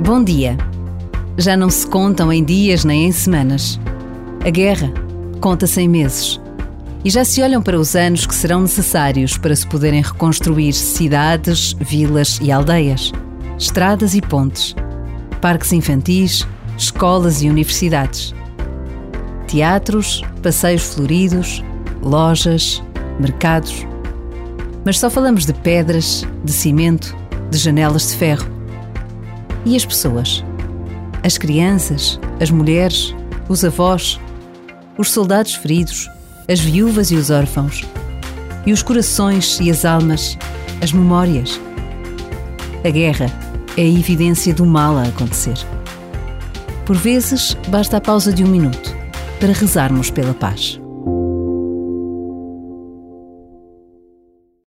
Bom dia. Já não se contam em dias nem em semanas. A guerra conta-se em meses. E já se olham para os anos que serão necessários para se poderem reconstruir cidades, vilas e aldeias, estradas e pontes, parques infantis, escolas e universidades, teatros, passeios floridos, lojas, mercados. Mas só falamos de pedras, de cimento, de janelas de ferro. E as pessoas? As crianças, as mulheres, os avós, os soldados feridos, as viúvas e os órfãos, e os corações e as almas, as memórias. A guerra é a evidência do mal a acontecer. Por vezes, basta a pausa de um minuto para rezarmos pela paz.